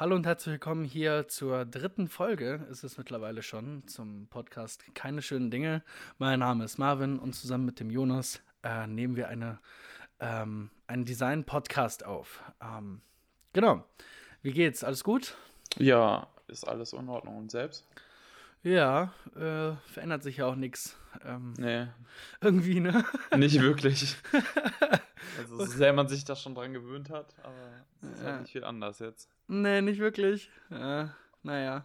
Hallo und herzlich willkommen hier zur dritten Folge, ist es mittlerweile schon, zum Podcast Keine schönen Dinge. Mein Name ist Marvin und zusammen mit dem Jonas äh, nehmen wir eine, ähm, einen Design-Podcast auf. Ähm, genau. Wie geht's? Alles gut? Ja, ist alles in Ordnung. Und selbst? Ja, äh, verändert sich ja auch nichts. Ähm, Nee, irgendwie, ne? nicht wirklich. Also, so sehr man sich da schon dran gewöhnt hat, aber es ist Ja. halt nicht viel anders jetzt. Nee, nicht wirklich. Äh, naja.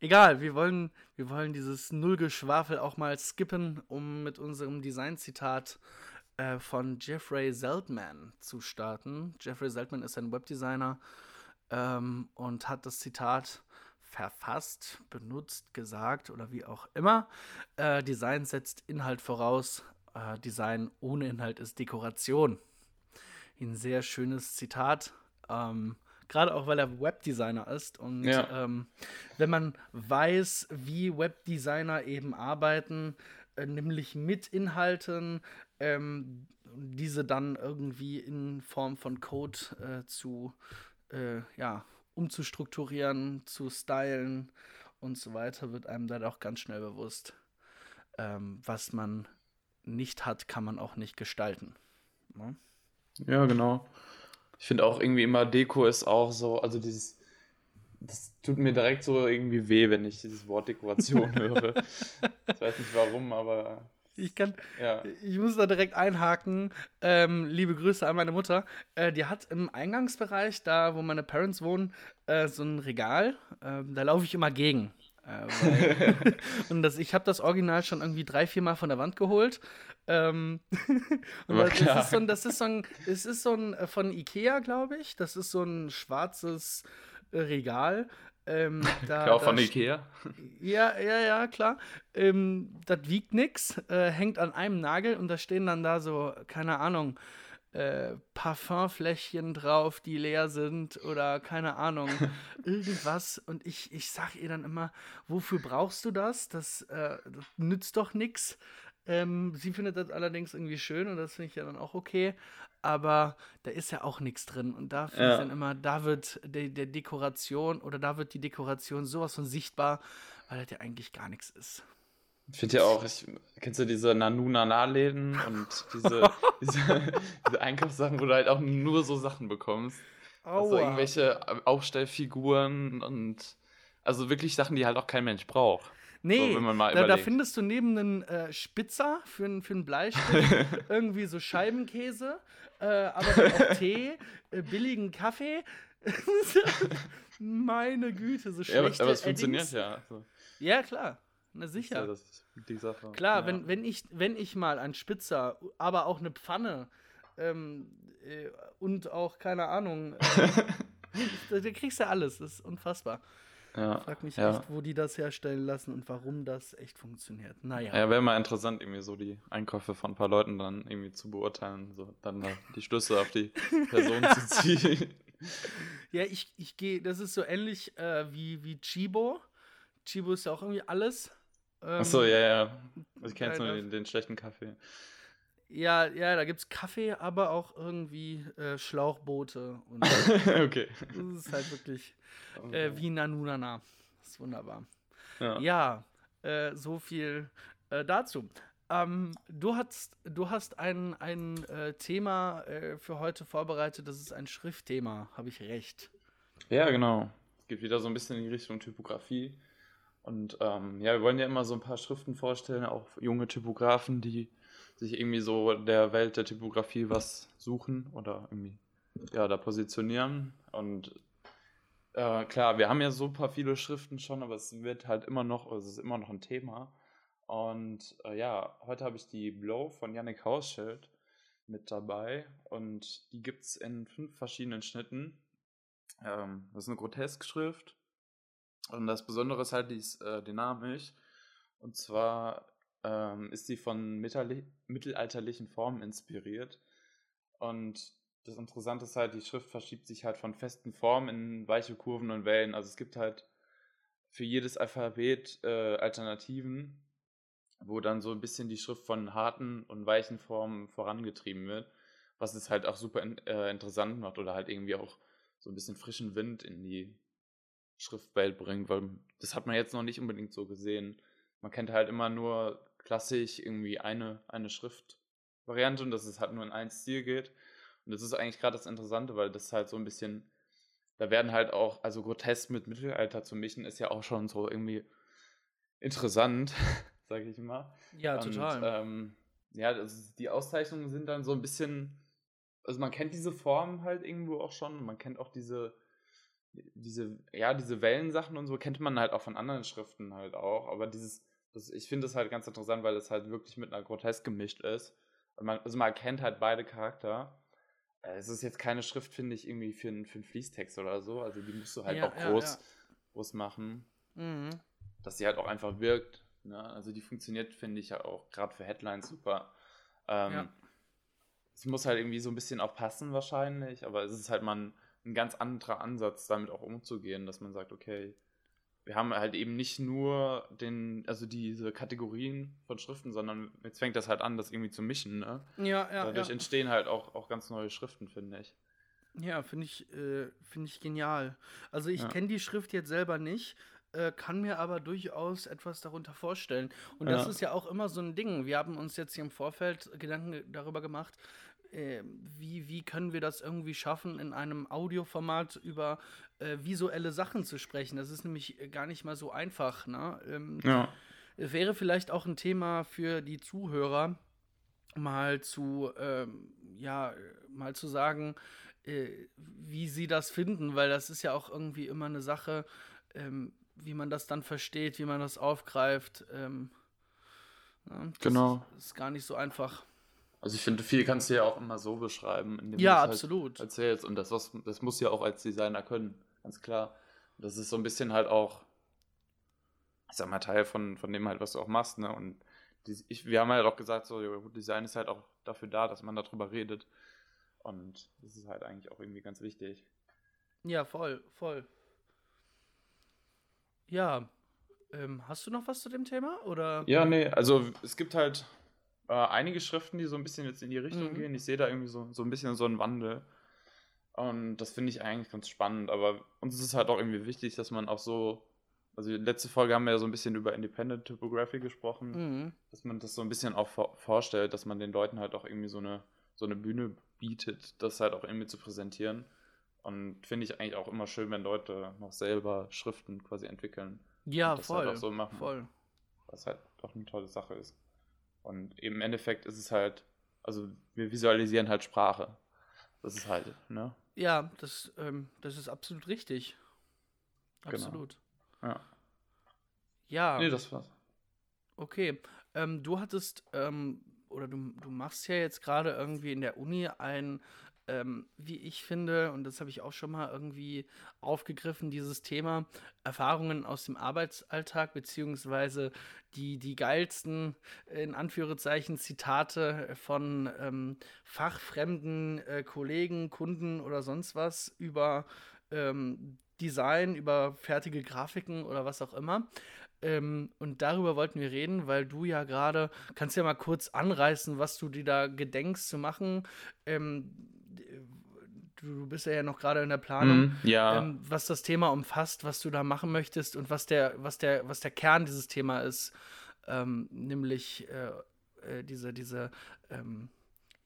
Egal, wir wollen, wir wollen dieses Nullgeschwafel auch mal skippen, um mit unserem Design-Zitat äh, von Jeffrey Zeltman zu starten. Jeffrey Zeltman ist ein Webdesigner ähm, und hat das Zitat verfasst, benutzt, gesagt oder wie auch immer. Äh, Design setzt Inhalt voraus. Äh, Design ohne Inhalt ist Dekoration. Ein sehr schönes Zitat. Ähm, Gerade auch, weil er Webdesigner ist. Und Ja. ähm, wenn man weiß, wie Webdesigner eben arbeiten, äh, nämlich mit Inhalten, ähm, diese dann irgendwie in Form von Code äh, zu, äh, ja, umzustrukturieren, zu stylen und so weiter, wird einem dann auch ganz schnell bewusst, ähm, was man nicht hat, kann man auch nicht gestalten. Ne? Ja, genau. Ich finde auch irgendwie immer Deko ist auch so, also dieses, das tut mir direkt so irgendwie weh, wenn ich dieses Wort Dekoration höre. Ich weiß nicht warum, aber Ich kann, ja. Ich muss da direkt einhaken. Ähm, liebe Grüße an meine Mutter. Äh, die hat im Eingangsbereich, da wo meine Parents wohnen, äh, so ein Regal. Ähm, da laufe ich immer gegen. Äh, und das, ich habe das Original schon irgendwie drei, vier Mal von der Wand geholt. Ähm, und das, ist so ein, das ist so ein, es ist so ein äh, von Ikea, glaube ich. Das ist so ein schwarzes äh, Regal. Ähm, da, Klar, da von Ikea. ja, ja, ja, klar. Ähm, das wiegt nix, äh, hängt an einem Nagel und da stehen dann da so, keine Ahnung, äh, Parfumfläschchen drauf, die leer sind oder keine Ahnung, irgendwas. Und ich, ich sag ihr dann immer, wofür brauchst du das? Das, äh, das nützt doch nix. Ähm, sie findet das allerdings irgendwie schön und das finde ich ja dann auch okay. Aber da ist ja auch nichts drin. Und da finde ich Ja. dann immer, da wird der, der Dekoration oder da wird die Dekoration sowas von sichtbar, weil das ja eigentlich gar nichts ist. Ich finde ja auch, ich, kennst du diese Nanu-Nana-Läden und diese, diese, diese Einkaufssachen, wo du halt auch nur so Sachen bekommst? Also irgendwelche Aufstellfiguren und also wirklich Sachen, die halt auch kein Mensch braucht. Nee, So, wenn man mal da, da findest du neben einen äh, Spitzer für, einen Bleistift irgendwie so Scheibenkäse, äh, aber dann auch Tee, äh, billigen Kaffee. Meine Güte, so Ja, aber, es funktioniert ja. Also, Ja, klar. Na ist ja sicher. das ist die Sache. Klar, ja. wenn, wenn, ich, wenn ich mal ein Spitzer, aber auch eine Pfanne ähm, äh, und auch, keine Ahnung, äh, da, kriegst du alles. Das ist unfassbar. ja. Frag mich ja. echt, wo die das herstellen lassen und warum das echt funktioniert. Naja. Ja, wäre mal interessant, irgendwie so die Einkäufe von ein paar Leuten dann irgendwie zu beurteilen, so dann da die Schlüsse auf die Person zu ziehen. Ja, ich, ich gehe, das ist so ähnlich äh, wie, wie Chibo. Chibo ist ja auch irgendwie alles. Ähm, Achso, ja, ja. Also ich kenne jetzt nur den, den schlechten Kaffee. Ja, ja, da gibt es Kaffee, aber auch irgendwie äh, Schlauchboote. Und okay. das ist halt wirklich äh, wie Nanunana. Das ist wunderbar. ja. Ja, äh, so viel äh, dazu. Ähm, du hast, du hast ein, ein äh, Thema äh, für heute vorbereitet, das ist ein Schriftthema, habe ich recht. Ja, genau. Es geht wieder so ein bisschen in die Richtung Typografie. Und ähm, ja, wir wollen ja immer so ein paar Schriften vorstellen, auch junge Typografen, die sich irgendwie so der Welt der Typografie was suchen oder irgendwie ja, da positionieren. Und äh, klar, wir haben ja super viele Schriften schon, aber es wird halt immer noch, also es ist immer noch ein Thema. Und äh, ja, heute habe ich die Blow von Yannick Hausschild mit dabei und die gibt es in fünf verschiedenen Schnitten. Ähm, das ist eine Grotesk-Schrift. Und das Besondere ist halt, die ist äh, dynamisch. Und zwar ähm, ist sie von mittelalterlichen Formen inspiriert. Und das Interessante ist halt, die Schrift verschiebt sich halt von festen Formen in weiche Kurven und Wellen. Also es gibt halt für jedes Alphabet äh, Alternativen, wo dann so ein bisschen die Schrift von harten und weichen Formen vorangetrieben wird, was es halt auch super in, äh, interessant macht oder halt irgendwie auch so ein bisschen frischen Wind in die Schriftwelt bringt, weil das hat man jetzt noch nicht unbedingt so gesehen. Man kennt halt immer nur klassisch irgendwie eine, eine Schriftvariante und dass es halt nur in einen Stil geht. Und das ist eigentlich gerade das Interessante, weil das halt so ein bisschen, da werden halt auch, also grotesk mit Mittelalter zu mischen, ist ja auch schon so irgendwie interessant, sage ich mal. Ja, total. Und, ähm, ja, das, die Auszeichnungen sind dann so ein bisschen, also man kennt diese Form halt irgendwo auch schon, man kennt auch diese, diese, ja, diese Wellensachen und so kennt man halt auch von anderen Schriften halt auch, aber dieses, das, ich finde das halt ganz interessant, weil das halt wirklich mit einer Grotesk gemischt ist. Man, also man erkennt halt beide Charakter. Äh, es ist jetzt keine Schrift, finde ich, irgendwie für, einen, für einen Fließtext oder so. Also die musst du halt ja, auch groß, ja, groß machen. Mhm. Dass sie halt auch einfach wirkt. Ne? Also die funktioniert, finde ich, ja auch gerade für Headlines super. Ähm, es muss halt irgendwie so ein bisschen auch passen wahrscheinlich, aber es ist halt mal ein, ein ganz anderer Ansatz, damit auch umzugehen, dass man sagt, okay, wir haben halt eben nicht nur den, also diese Kategorien von Schriften, sondern jetzt fängt das halt an, das irgendwie zu mischen, ne? Ja, ja. Dadurch ja. entstehen halt auch, auch ganz neue Schriften, finde ich. Ja, finde ich, äh, finde ich genial. Also ich ja. kenne die Schrift jetzt selber nicht, äh, kann mir aber durchaus etwas darunter vorstellen. Und das ja. ist ja auch immer so ein Ding. Wir haben uns jetzt hier im Vorfeld Gedanken darüber gemacht, äh, wie, wie können wir das irgendwie schaffen, in einem Audioformat über äh, visuelle Sachen zu sprechen. Das ist nämlich gar nicht mal so einfach. Ne? Ähm, ja. Wäre vielleicht auch ein Thema für die Zuhörer, mal zu, ähm, ja, mal zu sagen, äh, wie sie das finden, weil das ist ja auch irgendwie immer eine Sache, ähm, wie man das dann versteht, wie man das aufgreift. Ähm, ja, genau. Ist, ist gar nicht so einfach. Also ich finde, viel kannst du ja auch immer so beschreiben, indem ja, du halt absolut. Halt erzählst. Und das, was, das muss ja auch als Designer können, ganz klar. Das ist so ein bisschen halt auch, ich sag mal, Teil von, von dem halt, was du auch machst. Ne? Und die, ich, wir haben halt auch gesagt, so, Design ist halt auch dafür da, dass man darüber redet. Und das ist halt eigentlich auch irgendwie ganz wichtig. Ja, voll, voll. Ja, ähm, hast du noch was zu dem Thema? Oder? Ja, nee, also es gibt halt äh, einige Schriften, die so ein bisschen jetzt in die Richtung mhm. gehen. Ich sehe da irgendwie so, so ein bisschen so einen Wandel. Und das finde ich eigentlich ganz spannend. Aber uns ist es halt auch irgendwie wichtig, dass man auch so. Also, letzte Folge haben wir ja so ein bisschen über Independent Typography gesprochen, mhm. dass man das so ein bisschen auch vor vorstellt, dass man den Leuten halt auch irgendwie so eine, so eine Bühne bietet, das halt auch irgendwie zu präsentieren. Und finde ich eigentlich auch immer schön, wenn Leute noch selber Schriften quasi entwickeln. Ja, voll. Halt so machen, voll. Was halt doch eine tolle Sache ist. Und im Endeffekt ist es halt, also wir visualisieren halt Sprache. Das ist halt, ne? Ja, das, ähm, das ist absolut richtig. Genau. Absolut. Genau. Ja. Ja. Nee, das war's. Okay. Ähm, du hattest, ähm, oder du, du machst ja jetzt gerade irgendwie in der Uni ein ähm, wie ich finde, und das habe ich auch schon mal irgendwie aufgegriffen, dieses Thema Erfahrungen aus dem Arbeitsalltag, beziehungsweise die, die geilsten, in Anführungszeichen, Zitate von ähm, fachfremden äh, Kollegen, Kunden oder sonst was über ähm, Design, über fertige Grafiken oder was auch immer. Ähm, und darüber wollten wir reden, weil du ja gerade, kannst ja mal kurz anreißen, was du dir da gedenkst zu machen. Ähm, du bist ja noch gerade in der Planung, mm, ja. ähm, was das Thema umfasst, was du da machen möchtest und was der, was der, was der Kern dieses Thema ist, ähm, nämlich äh, äh, diese, diese ähm,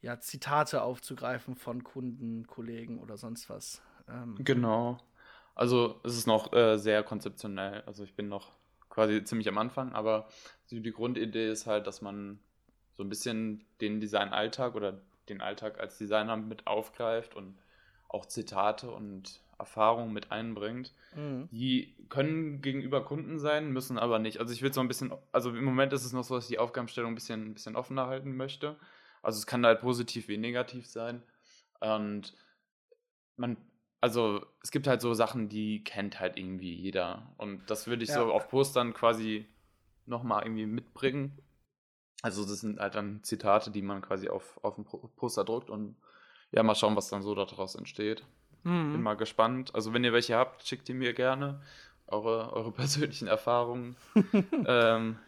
ja, Zitate aufzugreifen von Kunden, Kollegen oder sonst was. Ähm, genau. Also es ist noch äh, sehr konzeptionell. Also ich bin noch quasi ziemlich am Anfang, aber die Grundidee ist halt, dass man so ein bisschen den Designalltag oder den Alltag als Designer mit aufgreift und auch Zitate und Erfahrungen mit einbringt. Mhm. Die können gegenüber Kunden sein, müssen aber nicht. Also ich will so ein bisschen, also im Moment ist es noch so, dass ich die Aufgabenstellung ein bisschen, ein bisschen offener halten möchte. Also es kann halt positiv wie negativ sein. Und man, also es gibt halt so Sachen, die kennt halt irgendwie jeder. Und das würde ich ja. so auf Postern quasi nochmal irgendwie mitbringen. Also das sind halt dann Zitate, die man quasi auf, auf dem Poster druckt und ja, mal schauen, was dann so daraus entsteht. Mhm. Bin mal gespannt. Also, wenn ihr welche habt, schickt die mir gerne. Eure, eure persönlichen Erfahrungen. ähm,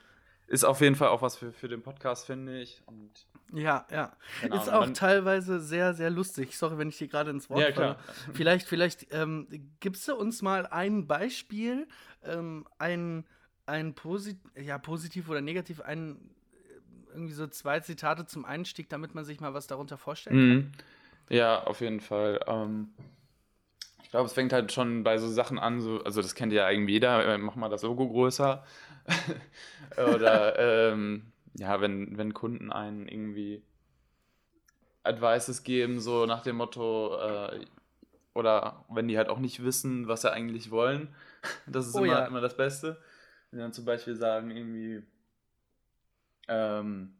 ist auf jeden Fall auch was für, für den Podcast, finde ich. Und Ja, ja. Ist auch teilweise sehr, sehr lustig. Sorry, wenn ich dir gerade ins Wort ja, falle. Vielleicht, vielleicht ähm, gibst du uns mal ein Beispiel, ähm, ein, ein Posit ja, positiv oder negativ, ein, irgendwie so zwei Zitate zum Einstieg, damit man sich mal was darunter vorstellen kann. Mhm. Ja, auf jeden Fall. Ähm, ich glaube, es fängt halt schon bei so Sachen an, so, also das kennt ja eigentlich jeder, äh, mach mal das Logo größer. Oder ähm, ja, wenn, wenn Kunden einen irgendwie Advices geben, so nach dem Motto, äh, oder wenn die halt auch nicht wissen, was sie eigentlich wollen, das ist oh, immer, ja. immer das Beste. Wenn dann zum Beispiel sagen, irgendwie, ähm,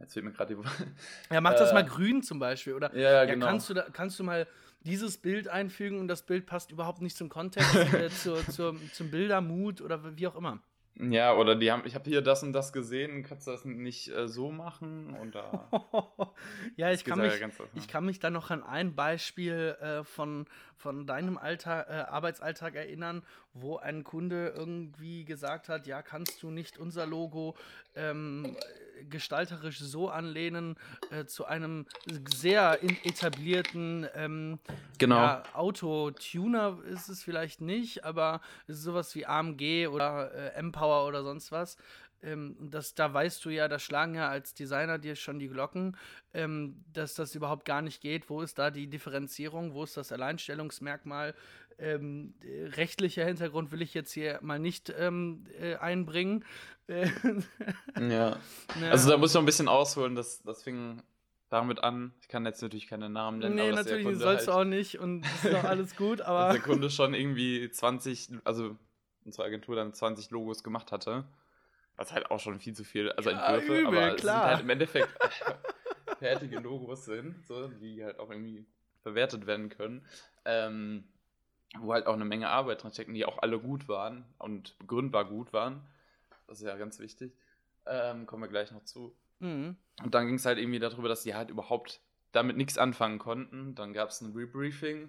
jetzt fehlt mir gerade die. Ja, mach das äh, mal grün zum Beispiel, oder? Ja, ja, genau. Kannst du, da, kannst du mal dieses Bild einfügen und das Bild passt überhaupt nicht zum Kontext, äh, zur, zur, zum Bildermut oder wie auch immer. Ja, oder die haben, ich habe hier das und das gesehen, kannst du das nicht äh, so machen? Oder ja, ich kann, mich, ich kann mich da noch an ein Beispiel äh, von, von deinem Alltag, äh, Arbeitsalltag erinnern, wo ein Kunde irgendwie gesagt hat, ja, kannst du nicht unser Logo ähm, gestalterisch so anlehnen äh, zu einem sehr etablierten ähm, genau. ja, Autotuner ist es vielleicht nicht, aber es ist sowas wie AMG oder äh, Empower oder sonst was. Ähm, das, da weißt du ja, da schlagen ja als Designer dir schon die Glocken, ähm, dass das überhaupt gar nicht geht. Wo ist da die Differenzierung? Wo ist das Alleinstellungsmerkmal? Ähm, rechtlicher Hintergrund will ich jetzt hier mal nicht ähm, äh, einbringen. ja. ja. Also da muss ich noch ein bisschen ausholen. Das, das fing damit an. Ich kann jetzt natürlich keine Namen nennen. Nee, natürlich sollst halt, du auch nicht und ist auch alles gut, aber. der Kunde schon irgendwie 20, also unsere Agentur dann 20 Logos gemacht hatte. Was halt auch schon viel zu viel, also ja, Entwürfe, übel, aber klar. sind halt im Endeffekt fertige Logos sind, so, die halt auch irgendwie verwertet werden können. Ähm, wo halt auch eine Menge Arbeit dran stecken, die auch alle gut waren und begründbar gut waren. Das ist ja ganz wichtig. Ähm, kommen wir gleich noch zu. Mhm. Und dann ging es halt irgendwie darüber, dass die halt überhaupt damit nichts anfangen konnten. Dann gab es ein Rebriefing,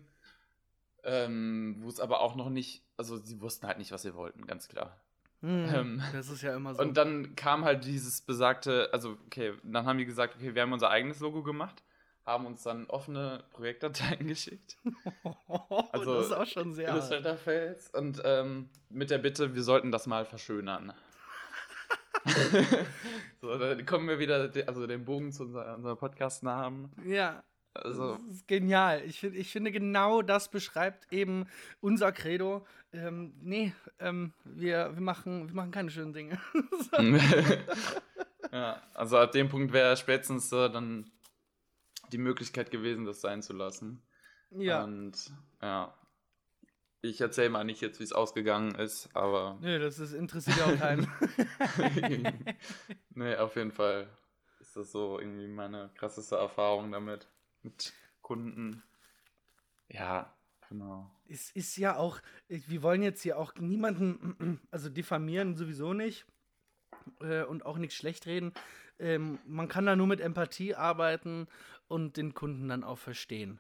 ähm, wo es aber auch noch nicht, also sie wussten halt nicht, was sie wollten, ganz klar. Mhm, ähm, das ist ja immer so. Und dann kam halt dieses besagte, also okay, dann haben die gesagt, okay, wir haben unser eigenes Logo gemacht haben uns dann offene Projektdateien geschickt. also, das ist auch schon sehr. Illustrator-Fails. Und ähm, mit der Bitte, wir sollten das mal verschönern. so, dann kommen wir wieder, also den Bogen zu unser, unserem Podcast-Namen. Ja. Also. Das ist genial. Ich, find, ich finde, genau das beschreibt eben unser Credo. Ähm, nee, ähm, wir, wir, machen, wir machen keine schönen Dinge. ja, also ab dem Punkt wäre spätestens so, dann die Möglichkeit gewesen, das sein zu lassen. Ja. Und ja, ich erzähle mal nicht jetzt, wie es ausgegangen ist, aber. Nö, das ist, interessiert ja auch keinen. nee, auf jeden Fall ist das so irgendwie meine krasseste Erfahrung damit. Mit Kunden. Ja, genau. Es ist ja auch, wir wollen jetzt hier auch niemanden, also diffamieren sowieso nicht äh, und auch nichts schlecht reden. Ähm, man kann da nur mit Empathie arbeiten und den Kunden dann auch verstehen.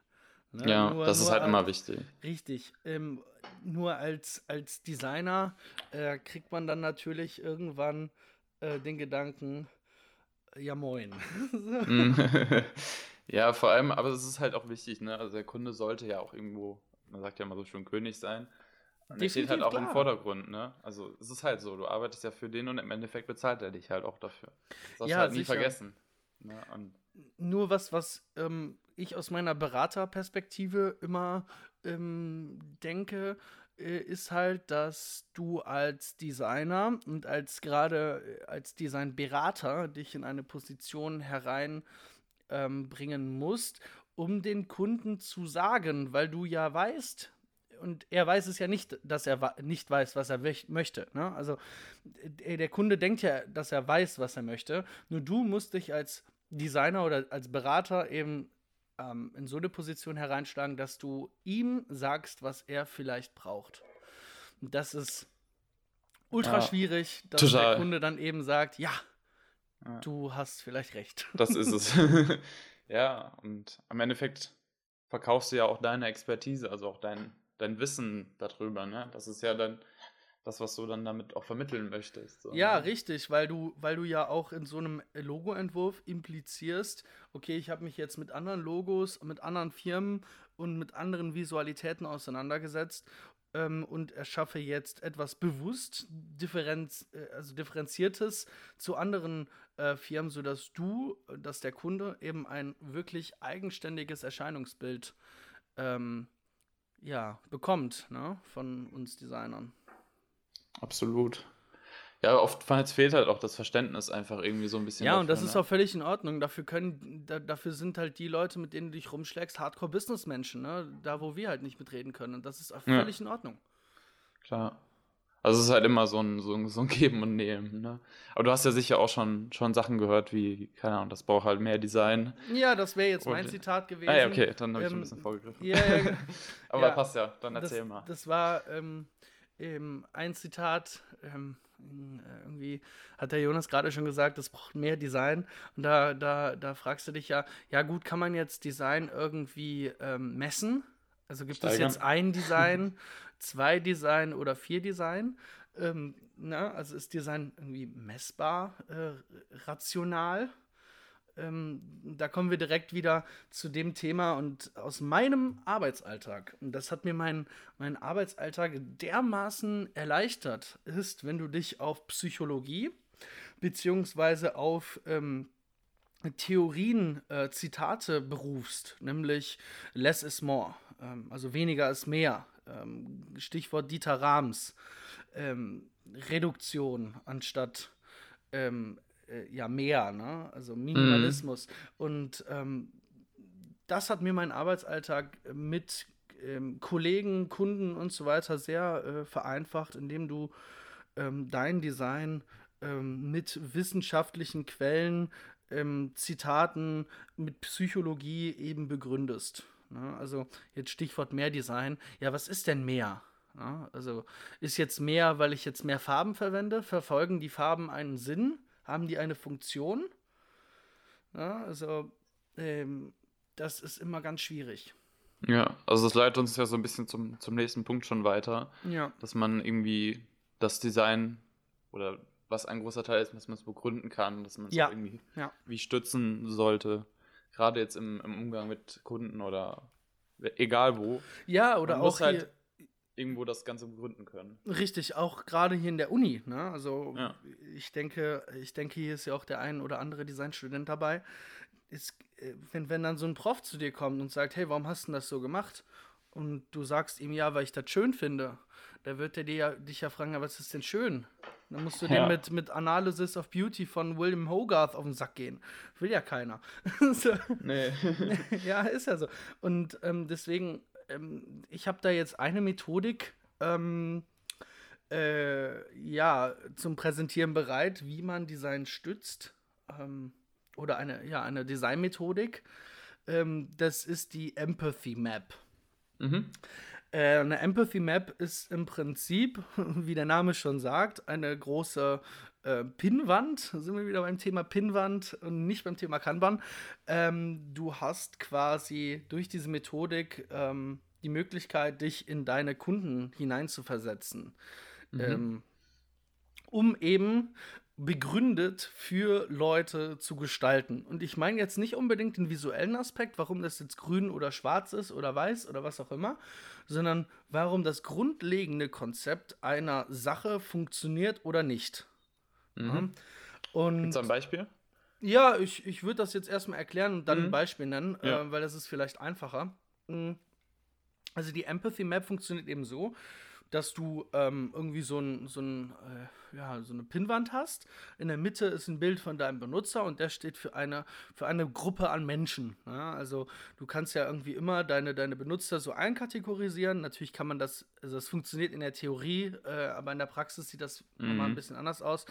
Ne? Ja, nur, das ist halt als, immer wichtig. Richtig. Ähm, nur als, als Designer äh, kriegt man dann natürlich irgendwann äh, den Gedanken, ja moin. ja, vor allem, aber es ist halt auch wichtig, ne? Also der Kunde sollte ja auch irgendwo, man sagt ja immer so schön König sein. Und der steht halt auch klar. im Vordergrund, ne? Also es ist halt so, du arbeitest ja für den und im Endeffekt bezahlt er dich halt auch dafür. Das ja, du halt nie vergessen. Ne? Nur was, was ähm, ich aus meiner Beraterperspektive immer ähm, denke, äh, ist halt, dass du als Designer und als gerade äh, als Designberater dich in eine Position hereinbringen ähm, musst, um den Kunden zu sagen, weil du ja weißt, und er weiß es ja nicht, dass er nicht weiß, was er möchte. Ne? Also der Kunde denkt ja, dass er weiß, was er möchte. Nur du musst dich als Designer oder als Berater eben ähm, in so eine Position hereinschlagen, dass du ihm sagst, was er vielleicht braucht. Und das ist ultra ja, schwierig, dass total. der Kunde dann eben sagt, ja, ja, du hast vielleicht recht. Das ist es. ja, und am Endeffekt verkaufst du ja auch deine Expertise, also auch dein, dein Wissen darüber. Ne? Das ist ja dann das, was du dann damit auch vermitteln möchtest. So, Ja, ne? richtig, weil du, weil du ja auch in so einem Logoentwurf implizierst, okay, ich habe mich jetzt mit anderen Logos, mit anderen Firmen und mit anderen Visualitäten auseinandergesetzt ähm, und erschaffe jetzt etwas bewusst differenz, äh, also differenziertes zu anderen äh, Firmen, sodass du, dass der Kunde eben ein wirklich eigenständiges Erscheinungsbild ähm, ja, bekommt ne, von uns Designern. Absolut. Ja, oftmals fehlt halt auch das Verständnis einfach irgendwie so ein bisschen. Ja, und das dafür, ist ne? auch völlig in Ordnung. Dafür können, da, dafür sind halt die Leute, mit denen du dich rumschlägst, Hardcore-Businessmenschen, ne? Da, wo wir halt nicht mitreden können. Und das ist auch Ja. völlig in Ordnung. Klar. Also es ist halt immer so ein, so ein, so ein Geben und Nehmen, ne? Aber du hast ja sicher auch schon, schon Sachen gehört, wie, keine Ahnung, das braucht halt mehr Design. Ja, das wäre jetzt mein Und- Zitat gewesen. Ah ja, okay, dann habe ich schon ein Ähm, bisschen vorgegriffen. Ja, ja, Aber ja, passt ja, dann das, erzähl mal. Das war ähm, ähm, ein Zitat, ähm, äh, irgendwie hat der Jonas gerade schon gesagt, es braucht mehr Design. Und da, da, da fragst du dich ja, ja gut, kann man jetzt Design irgendwie ähm, messen? Also gibt es Steigern. jetzt ein Design, zwei Design oder vier Design? Ähm, na, also ist Design irgendwie messbar, äh, rational? ähm, da kommen wir direkt wieder zu dem Thema und aus meinem Arbeitsalltag, und das hat mir mein, mein Arbeitsalltag dermaßen erleichtert, ist, wenn du dich auf Psychologie beziehungsweise auf ähm, Theorien, äh, Zitate berufst, nämlich less is more, also weniger ist mehr. Ähm, Stichwort Dieter Rams, ähm, Reduktion anstatt ähm, äh, ja mehr, ne? also Minimalismus. Und ähm, das hat mir meinen Arbeitsalltag mit ähm, Kollegen, Kunden und so weiter sehr äh, vereinfacht, indem du ähm, dein Design ähm, mit wissenschaftlichen Quellen, ähm, Zitaten, mit Psychologie eben begründest. Ne? Also jetzt Stichwort Mehrdesign. Ja, was ist denn mehr? Ja, also ist jetzt mehr, weil ich jetzt mehr Farben verwende? Verfolgen die Farben einen Sinn? Haben die eine Funktion? Ja, also ähm, das ist immer ganz schwierig. Ja, also das leitet uns ja so ein bisschen zum, zum nächsten Punkt schon weiter, Ja. dass man irgendwie das Design oder was ein großer Teil ist, dass man es begründen kann, dass man es Ja, irgendwie ja. wie stützen sollte. Gerade jetzt im, im Umgang mit Kunden oder egal wo. Ja, oder man auch muss hier, halt irgendwo das Ganze begründen können. Richtig, auch gerade hier in der Uni. Ne? Also Ja. ich denke, ich denke, hier ist ja auch der ein oder andere Designstudent dabei. Ist, äh, wenn, wenn dann so ein Prof zu dir kommt und sagt, hey, warum hast du das so gemacht? Und du sagst ihm, ja, weil ich das schön finde, da wird er dir ja, dich ja fragen, ja, was ist denn schön? Dann musst du Ja. dem mit, mit Analysis of Beauty von William Hogarth auf den Sack gehen. Will ja keiner. so. Nee. ja, ist ja so. Und ähm, deswegen, ähm, ich habe da jetzt eine Methodik, ähm, äh, ja, zum Präsentieren bereit, wie man Design stützt. Ähm, oder eine, ja, eine Designmethodik. Ähm, das ist die Empathy Map. mhm. Äh, eine Empathy Map ist im Prinzip, wie der Name schon sagt, eine große äh, Pinnwand. Sind wir wieder beim Thema Pinnwand und nicht beim Thema Kanban. Ähm, du hast quasi durch diese Methodik ähm, die Möglichkeit, dich in deine Kunden hineinzuversetzen. Ähm, um eben begründet für Leute zu gestalten. Und ich meine jetzt nicht unbedingt den visuellen Aspekt, warum das jetzt grün oder schwarz ist oder weiß oder was auch immer, sondern warum das grundlegende Konzept einer Sache funktioniert oder nicht. Mhm. Und Gibt's ein Beispiel? ja, ich, ich würde das jetzt erstmal erklären und dann ein Mhm. Beispiel nennen, Ja. äh, weil das ist vielleicht einfacher. Mm. Also die Empathy Map funktioniert eben so, dass du ähm, irgendwie so, ein, so, ein, äh, ja, so eine Pinnwand hast. In der Mitte ist ein Bild von deinem Benutzer und der steht für eine, für eine Gruppe an Menschen. Ja? Also du kannst ja irgendwie immer deine, deine Benutzer so einkategorisieren. Natürlich kann man das, also das funktioniert in der Theorie, äh, aber in der Praxis sieht das nochmal ein Mhm. bisschen anders aus.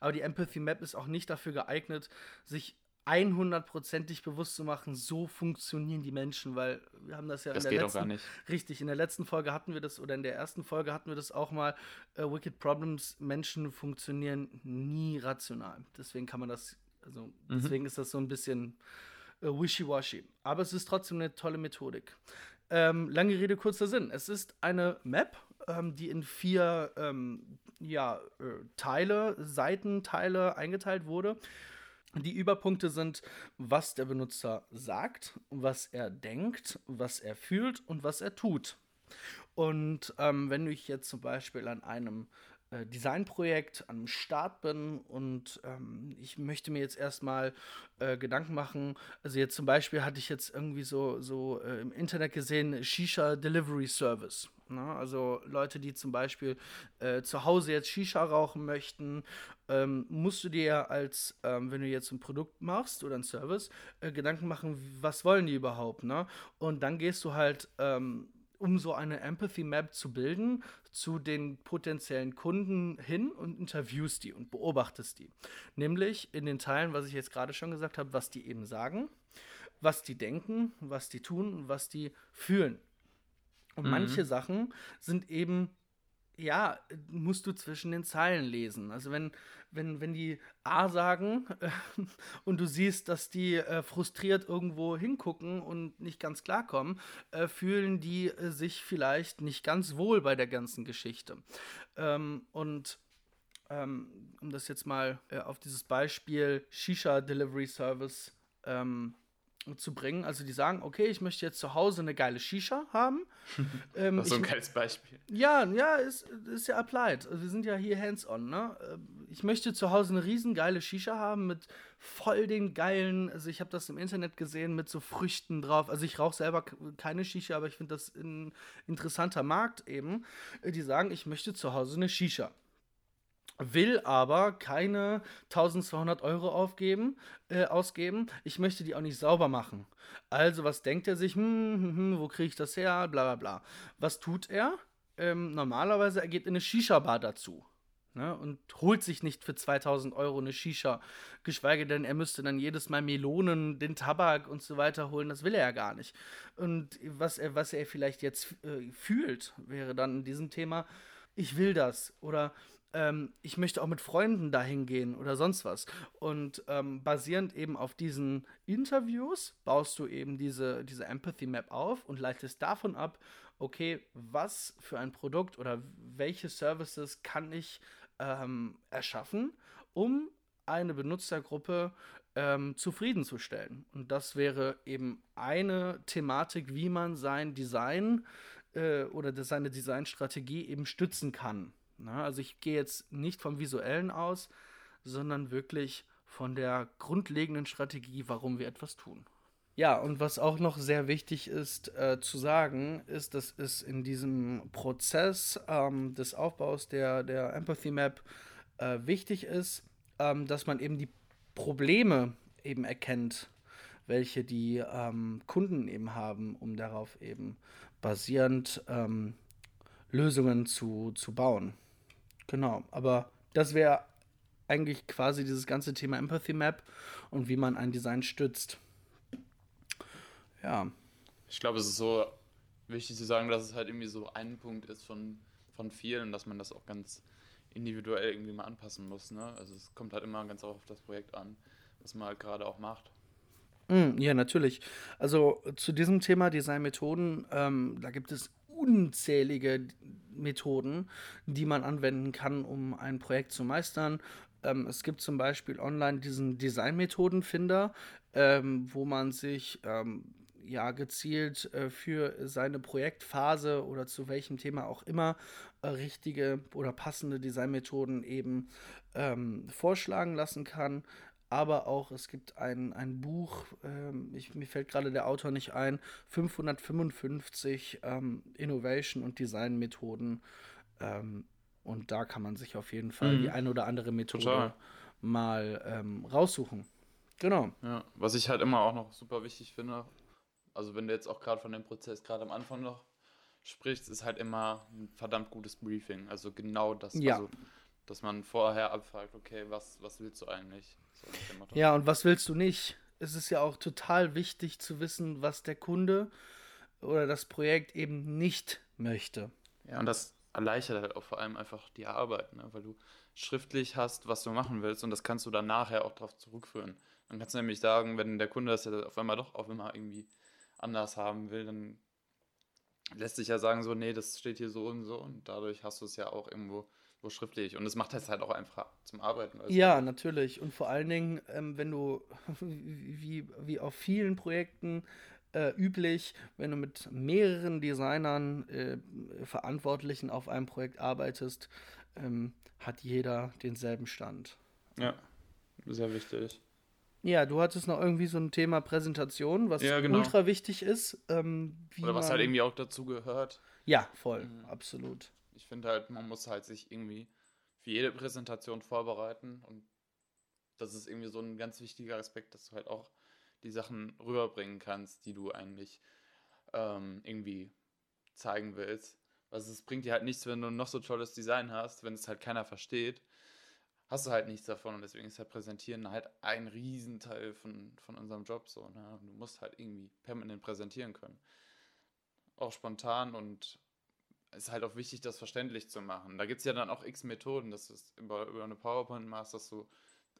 Aber die Empathy Map ist auch nicht dafür geeignet, sich 100%ig bewusst zu machen, so funktionieren die Menschen, weil wir haben das ja Das in der geht auch letzten gar nicht. Richtig, in der letzten Folge hatten wir das, oder in der ersten Folge hatten wir das auch mal. Äh, Wicked Problems, Menschen funktionieren nie rational. Deswegen kann man das, also Mhm. deswegen ist das so ein bisschen äh, wishy-washy. Aber es ist trotzdem eine tolle Methodik. Ähm, lange Rede, kurzer Sinn. Es ist eine Map, ähm, die in vier ähm, ja, äh, Teile, Seitenteile eingeteilt wurde. Die Überpunkte sind, was der Benutzer sagt, was er denkt, was er fühlt und was er tut. Und ähm, wenn ich jetzt zum Beispiel an einem äh, Designprojekt am Start bin und ähm, ich möchte mir jetzt erstmal äh, Gedanken machen. Also jetzt zum Beispiel hatte ich jetzt irgendwie so, so äh, im Internet gesehen, Shisha Delivery Service. Ne? Also Leute, die zum Beispiel äh, zu Hause jetzt Shisha rauchen möchten, ähm, musst du dir als, ähm, wenn du jetzt ein Produkt machst oder ein Service, äh, Gedanken machen, was wollen die überhaupt, ne? Und dann gehst du halt ähm, um so eine Empathy Map zu bilden, zu den potenziellen Kunden hin und interviewst die und beobachtest die. Nämlich in den Teilen, was ich jetzt gerade schon gesagt habe, was die eben sagen, was die denken, was die tun, was die fühlen. Und mhm. manche Sachen sind eben ja, musst du zwischen den Zeilen lesen. Also wenn, wenn, wenn die A sagen äh, und du siehst, dass die äh, frustriert irgendwo hingucken und nicht ganz klarkommen, äh, fühlen die äh, sich vielleicht nicht ganz wohl bei der ganzen Geschichte. Ähm, und ähm, um das jetzt mal äh, auf dieses Beispiel Shisha Delivery Service ähm, zu bringen. Also die sagen, okay, ich möchte jetzt zu Hause eine geile Shisha haben. ähm, das ist so ein geiles Beispiel. Ja, ja, ist, ist ja applied. Also wir sind ja hier hands-on, ne? Ähm, ich möchte zu Hause eine riesen geile Shisha haben mit voll den geilen, also ich habe das im Internet gesehen mit so Früchten drauf. Also ich rauche selber keine Shisha, aber ich finde das ein interessanter Markt eben. Äh, die sagen, ich möchte zu Hause eine Shisha will aber keine 1200 Euro aufgeben, äh, ausgeben. Ich möchte die auch nicht sauber machen. Also, was denkt er sich? Hm, hm, hm, wo kriege ich das her? Bla bla bla. Was tut er? Ähm, normalerweise, er geht in eine Shisha-Bar dazu. Ne, und holt sich nicht für 2000 Euro eine Shisha. Geschweige denn, er müsste dann jedes Mal Melonen, den Tabak und so weiter holen. Das will er ja gar nicht. Und was er, was er vielleicht jetzt äh, fühlt, wäre dann in diesem Thema, ich will das. Oder ähm, ich möchte auch mit Freunden dahin gehen oder sonst was. Und ähm, basierend eben auf diesen Interviews baust du eben diese, diese Empathy Map auf und leitest davon ab, okay, was für ein Produkt oder welche Services kann ich ähm, erschaffen, um eine Benutzergruppe ähm, zufriedenzustellen. Und das wäre eben eine Thematik, wie man sein Design äh, oder seine Designstrategie eben stützen kann. Na, also ich gehe jetzt nicht vom visuellen aus, sondern wirklich von der grundlegenden Strategie, warum wir etwas tun. Ja, und was auch noch sehr wichtig ist äh, zu sagen, ist, dass es in diesem Prozess ähm, des Aufbaus der, der Empathy Map äh, wichtig ist, ähm, dass man eben die Probleme eben erkennt, welche die ähm, Kunden eben haben, um darauf eben basierend ähm, Lösungen zu, zu bauen. Genau, aber das wäre eigentlich quasi dieses ganze Thema Empathy Map und wie man ein Design stützt. Ja. Ich glaube, es ist so wichtig zu sagen, dass es halt irgendwie so ein Punkt ist von, von vielen, dass man das auch ganz individuell irgendwie mal anpassen muss. Ne? Also es kommt halt immer ganz auf das Projekt an, was man halt gerade auch macht. Mm, ja, natürlich. Also zu diesem Thema Designmethoden, ähm, da gibt es unzählige Methoden, die man anwenden kann, um ein Projekt zu meistern. Ähm, es gibt zum Beispiel online diesen Designmethodenfinder, ähm, wo man sich ähm, ja gezielt äh, für seine Projektphase oder zu welchem Thema auch immer äh, richtige oder passende Designmethoden eben ähm, vorschlagen lassen kann aber auch es gibt ein, ein Buch, ähm, ich, mir fällt gerade der Autor nicht ein, 555 ähm, Innovation- und Design-Methoden. Ähm, und da kann man sich auf jeden Fall mhm. die eine oder andere Methode Total. mal ähm, raussuchen. Genau. Ja, was ich halt immer auch noch super wichtig finde, also wenn du jetzt auch gerade von dem Prozess gerade am Anfang noch sprichst, ist halt immer ein verdammt gutes Briefing. Also genau das. Ja. Also, dass man vorher abfragt, okay, was, was willst du eigentlich? So ja, und was willst du nicht? Es ist ja auch total wichtig zu wissen, was der Kunde oder das Projekt eben nicht möchte. Ja, und das erleichtert halt auch vor allem einfach die Arbeit, ne? weil du schriftlich hast, was du machen willst und das kannst du dann nachher auch darauf zurückführen. Dann kannst du nämlich sagen, wenn der Kunde das ja auf einmal doch auf immer irgendwie anders haben will, dann lässt sich ja sagen, so, nee, das steht hier so und so und dadurch hast du es ja auch irgendwo wo schriftlich. Und es macht es halt auch einfach zum Arbeiten. Also ja, natürlich. Und vor allen Dingen, ähm, wenn du, wie, wie auf vielen Projekten äh, üblich, wenn du mit mehreren Designern, äh, Verantwortlichen auf einem Projekt arbeitest, ähm, hat jeder denselben Stand. Ja, sehr wichtig. Ja, du hattest noch irgendwie so ein Thema Präsentation, was ja, genau. ultra wichtig ist. Ähm, Oder was halt irgendwie auch dazu gehört. Ja, voll, mhm. absolut. Ich finde halt, man muss halt sich irgendwie für jede Präsentation vorbereiten und das ist irgendwie so ein ganz wichtiger Aspekt, dass du halt auch die Sachen rüberbringen kannst, die du eigentlich ähm, irgendwie zeigen willst. Also es bringt dir halt nichts, wenn du noch so tolles Design hast, wenn es halt keiner versteht hast du halt nichts davon und deswegen ist halt Präsentieren halt ein Riesenteil von, von unserem Job so. Ne? Du musst halt irgendwie permanent präsentieren können. Auch spontan und ist halt auch wichtig, das verständlich zu machen. Da gibt es ja dann auch x Methoden, dass du es über, über eine PowerPoint machst, dass du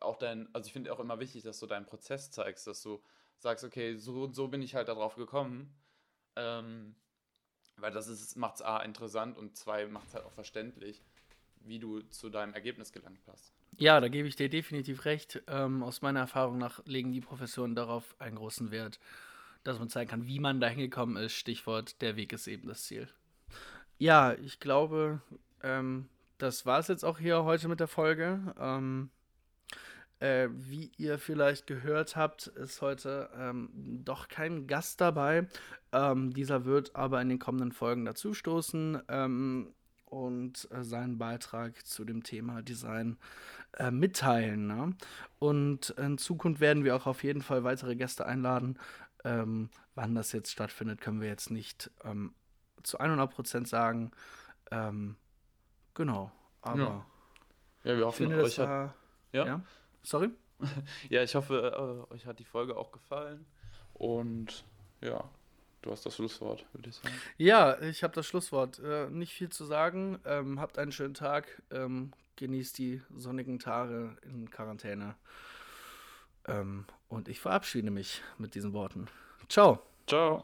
auch dein, also ich finde auch immer wichtig, dass du deinen Prozess zeigst, dass du sagst, okay, so und so bin ich halt darauf gekommen. Ähm, weil das macht es A interessant und zwei macht es halt auch verständlich, wie du zu deinem Ergebnis gelangt hast. Ja, da gebe ich dir definitiv recht. Ähm, aus meiner Erfahrung nach legen die Professoren darauf einen großen Wert, dass man zeigen kann, wie man da hingekommen ist. Stichwort, der Weg ist eben das Ziel. Ja, ich glaube, ähm, das war es jetzt auch hier heute mit der Folge. Ähm, äh, wie ihr vielleicht gehört habt, ist heute ähm, doch kein Gast dabei. Ähm, dieser wird aber in den kommenden Folgen dazustoßen. Ähm, und äh, seinen Beitrag zu dem Thema Design äh, mitteilen. Ne? Und in Zukunft werden wir auch auf jeden Fall weitere Gäste einladen. Ähm, wann das jetzt stattfindet, können wir jetzt nicht ähm, zu 100% sagen. Ähm, genau, aber. Ja, ja wir hoffen, finde, euch hat. War, ja? ja? Sorry? ja, ich hoffe, äh, euch hat die Folge auch gefallen. Und ja, Du hast das Schlusswort, würde ich sagen. Ja, ich habe das Schlusswort. Äh, nicht viel zu sagen. Ähm, habt einen schönen Tag. Ähm, genießt die sonnigen Tage in Quarantäne. Ähm, und ich verabschiede mich mit diesen Worten. Ciao. Ciao.